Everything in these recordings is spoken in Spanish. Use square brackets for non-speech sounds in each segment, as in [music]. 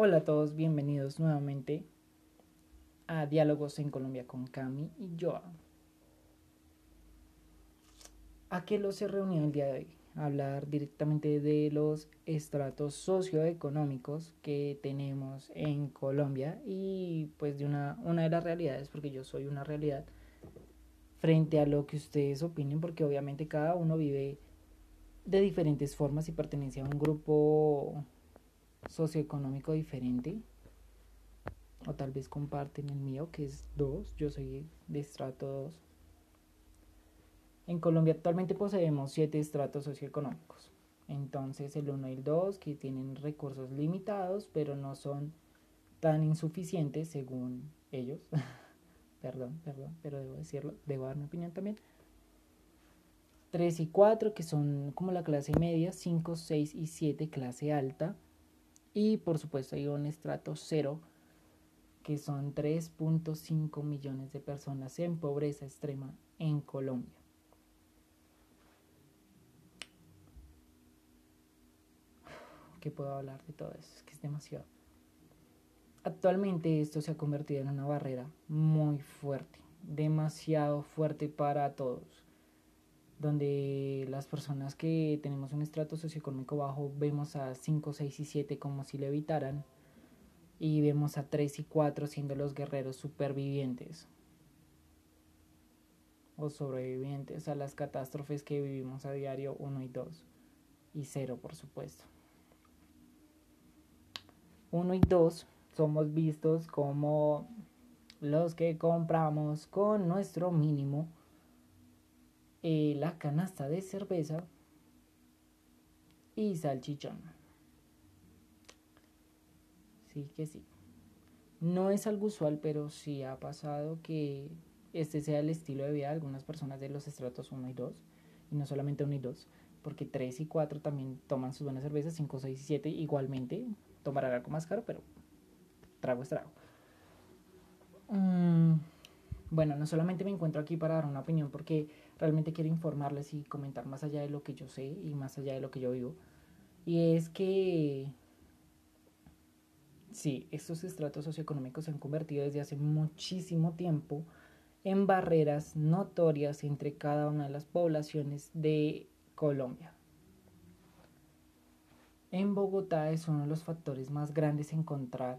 Hola a todos, bienvenidos nuevamente a Diálogos en Colombia con Cami y Joa. ¿A qué los he reunido el día de hoy? Hablar directamente de los estratos socioeconómicos que tenemos en Colombia y pues de una, una de las realidades, porque yo soy una realidad, frente a lo que ustedes opinen, porque obviamente cada uno vive de diferentes formas y pertenece a un grupo socioeconómico diferente. O tal vez comparten el mío, que es 2. Yo soy de estrato 2. En Colombia actualmente poseemos 7 estratos socioeconómicos. Entonces el 1 y el 2 que tienen recursos limitados, pero no son tan insuficientes según ellos. [laughs] perdón, perdón, pero debo decirlo, debo dar mi opinión también. 3 y 4 que son como la clase media, 5, 6 y 7 clase alta y por supuesto hay un estrato cero, que son 3.5 millones de personas en pobreza extrema en Colombia. ¿Qué puedo hablar de todo eso? Es que es demasiado. Actualmente esto se ha convertido en una barrera muy fuerte, demasiado fuerte para todos donde las personas que tenemos un estrato socioeconómico bajo vemos a 5, 6 y 7 como si le evitaran y vemos a 3 y 4 siendo los guerreros supervivientes o sobrevivientes a las catástrofes que vivimos a diario 1 y 2 y 0 por supuesto. 1 y 2 somos vistos como los que compramos con nuestro mínimo eh, la canasta de cerveza y salchichón. Sí que sí. No es algo usual, pero sí ha pasado que este sea el estilo de vida de algunas personas de los estratos 1 y 2, y no solamente 1 y 2, porque 3 y 4 también toman sus buenas cervezas, 5, 6 y 7 igualmente tomarán algo más caro, pero trago es trago. Mm, bueno, no solamente me encuentro aquí para dar una opinión, porque realmente quiero informarles y comentar más allá de lo que yo sé y más allá de lo que yo vivo. Y es que sí, estos estratos socioeconómicos se han convertido desde hace muchísimo tiempo en barreras notorias entre cada una de las poblaciones de Colombia. En Bogotá es uno de los factores más grandes encontrar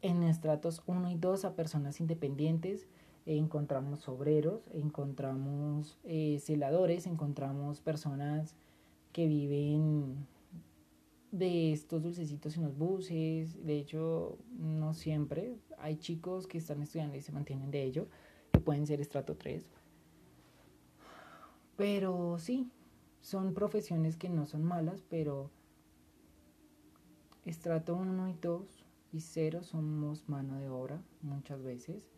en estratos 1 y 2 a personas independientes encontramos obreros, encontramos eh, celadores, encontramos personas que viven de estos dulcecitos en los buses. De hecho, no siempre. Hay chicos que están estudiando y se mantienen de ello, que pueden ser estrato 3. Pero sí, son profesiones que no son malas, pero estrato 1 y 2 y 0 somos mano de obra muchas veces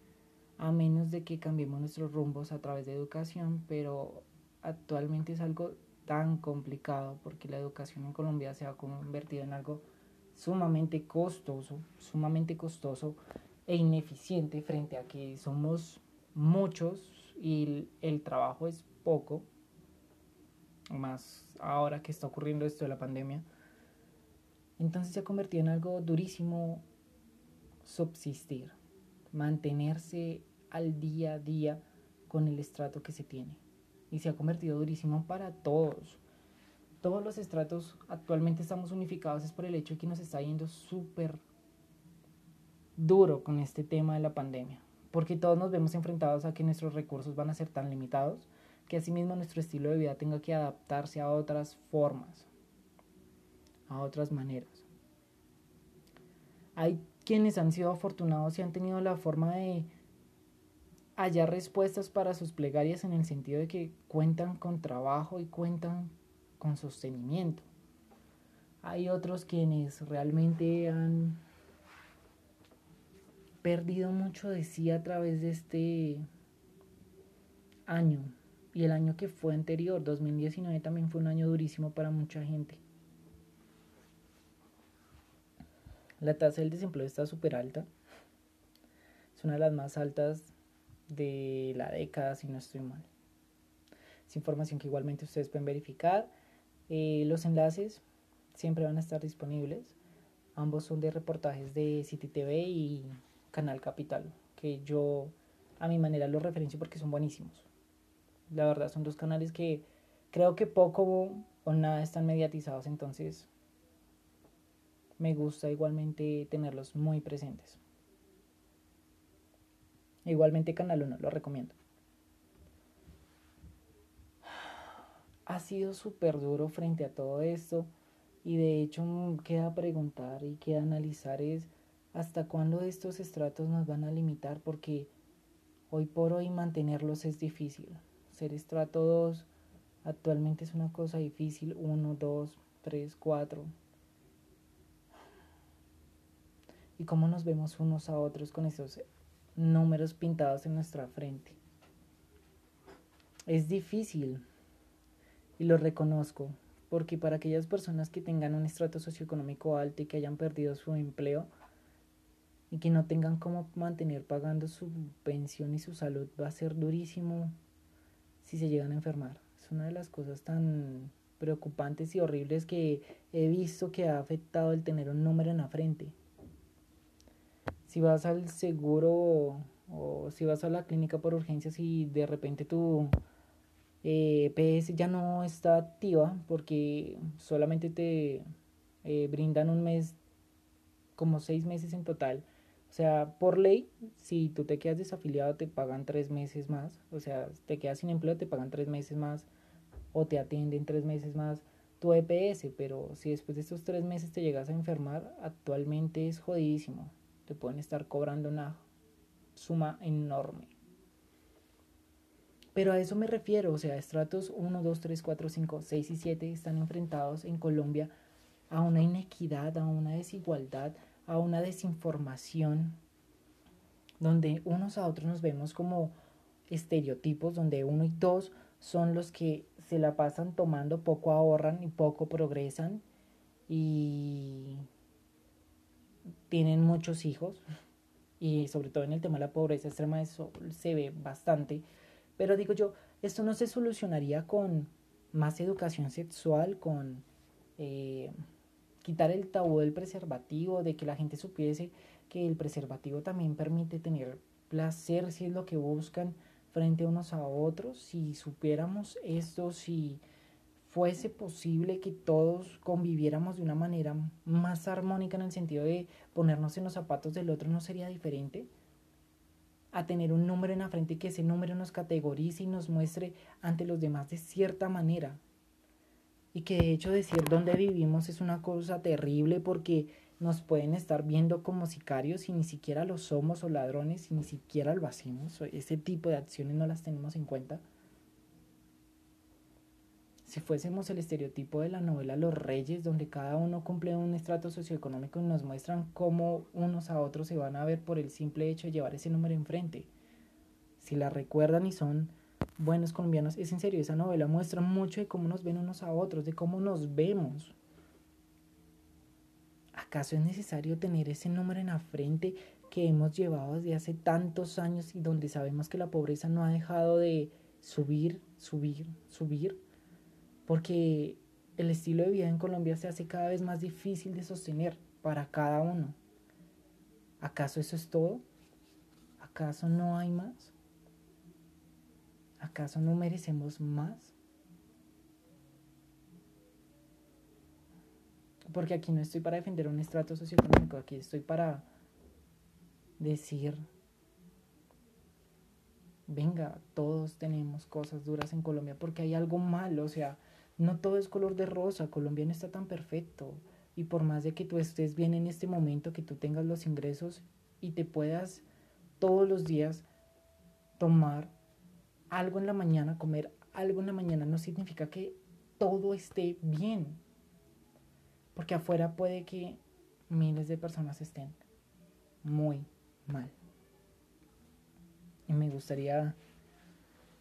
a menos de que cambiemos nuestros rumbos a través de educación, pero actualmente es algo tan complicado porque la educación en Colombia se ha convertido en algo sumamente costoso, sumamente costoso e ineficiente frente a que somos muchos y el, trabajo es poco, más ahora que está ocurriendo esto de la pandemia. Entonces se ha convertido en algo durísimo subsistir, mantenerse al día a día con el estrato que se tiene. Y se ha convertido durísimo para todos. Todos los estratos actualmente estamos unificados es por el hecho de que nos está yendo súper duro con este tema de la pandemia. Porque todos nos vemos enfrentados a que nuestros recursos van a ser tan limitados que asimismo nuestro estilo de vida tenga que adaptarse a otras formas, a otras maneras. Hay quienes han sido afortunados y han tenido la forma de haya respuestas para sus plegarias en el sentido de que cuentan con trabajo y cuentan con sostenimiento. Hay otros quienes realmente han perdido mucho de sí a través de este año y el año que fue anterior, 2019, también fue un año durísimo para mucha gente. La tasa del desempleo está súper alta. Es una de las más altas de la década, si no estoy mal. Es información que igualmente ustedes pueden verificar. Eh, los enlaces siempre van a estar disponibles Ambos son de reportajes de City TV y Canal Capital, que yo a mi manera los referencio porque son buenísimos. La verdad son dos canales que creo que poco o nada están mediatizados, entonces me gusta igualmente tenerlos muy presentes. Igualmente Canal 1, lo recomiendo. Ha sido súper duro frente a todo esto y de hecho queda preguntar y queda analizar es hasta cuándo estos estratos nos van a limitar porque hoy por hoy mantenerlos es difícil. Ser estrato 2 actualmente es una cosa difícil, 1, 2, 3, 4. Y cómo nos vemos unos a otros con esos números pintados en nuestra frente. Es difícil y lo reconozco, porque para aquellas personas que tengan un estrato socioeconómico alto y que hayan perdido su empleo y que no tengan cómo mantener pagando su pensión y su salud, va a ser durísimo si se llegan a enfermar. Es una de las cosas tan preocupantes y horribles que he visto que ha afectado el tener un número en la frente si vas al seguro o, si vas a la clínica por urgencias y de repente tu eh, PS ya no está activa porque solamente te eh, brindan un mes, como seis meses en total. O sea, por ley, si tú te quedas desafiliado, te pagan tres meses más. O sea, te quedas sin empleo, te pagan tres meses más. O te atienden tres meses más tu EPS. Pero si después de estos tres meses te llegas a enfermar, actualmente es jodidísimo te pueden estar cobrando una suma enorme. Pero a eso me refiero, o sea, estratos 1, 2, 3, 4, 5, 6 y 7 están enfrentados en Colombia a una inequidad, a una desigualdad, a una desinformación, donde unos a otros nos vemos como estereotipos, donde uno y dos son los que se la pasan tomando, poco ahorran y poco progresan y tienen muchos hijos y sobre todo en el tema de la pobreza extrema eso se ve bastante. Pero digo yo, esto no se solucionaría con más educación sexual, con eh, quitar el tabú del preservativo, de que la gente supiese que el preservativo también permite tener placer si es lo que buscan frente unos a otros. Si supiéramos esto, si fuese posible que todos conviviéramos de una manera más armónica en el sentido de ponernos en los zapatos del otro, ¿no sería diferente? A tener un número en la frente que ese número nos categorice y nos muestre ante los demás de cierta manera. Y que de hecho decir dónde vivimos es una cosa terrible porque nos pueden estar viendo como sicarios y ni siquiera lo somos o ladrones y ni siquiera lo hacemos. Ese tipo de acciones no las tenemos en cuenta si fuésemos el estereotipo de la novela Los Reyes, donde cada uno cumple un estrato socioeconómico y nos muestran cómo unos a otros se van a ver por el simple hecho de llevar ese número enfrente. Si la recuerdan y son buenos colombianos, es en serio, esa novela muestra mucho de cómo nos ven unos a otros, de cómo nos vemos. ¿Acaso es necesario tener ese número en la frente que hemos llevado desde hace tantos años y donde sabemos que la pobreza no ha dejado de subir, subir, subir? Porque el estilo de vida en Colombia se hace cada vez más difícil de sostener para cada uno. ¿Acaso eso es todo? ¿Acaso no hay más? ¿Acaso no merecemos más? Porque aquí no estoy para defender un estrato socioeconómico, aquí estoy para decir, venga, todos tenemos cosas duras en Colombia porque hay algo malo, o sea, no todo es color de rosa, Colombia no está tan perfecto. Y por más de que tú estés bien en este momento, que tú tengas los ingresos y te puedas todos los días tomar algo en la mañana, comer algo en la mañana, no significa que todo esté bien. Porque afuera puede que miles de personas estén muy mal. Y me gustaría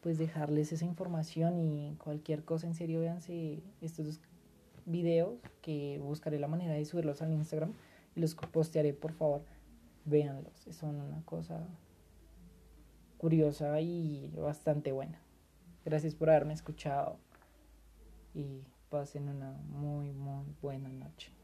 pues dejarles esa información y cualquier cosa en serio véanse estos videos que buscaré la manera de subirlos al Instagram y los postearé por favor. Véanlos son una cosa curiosa y bastante buena. Gracias por haberme escuchado y pasen una muy muy buena noche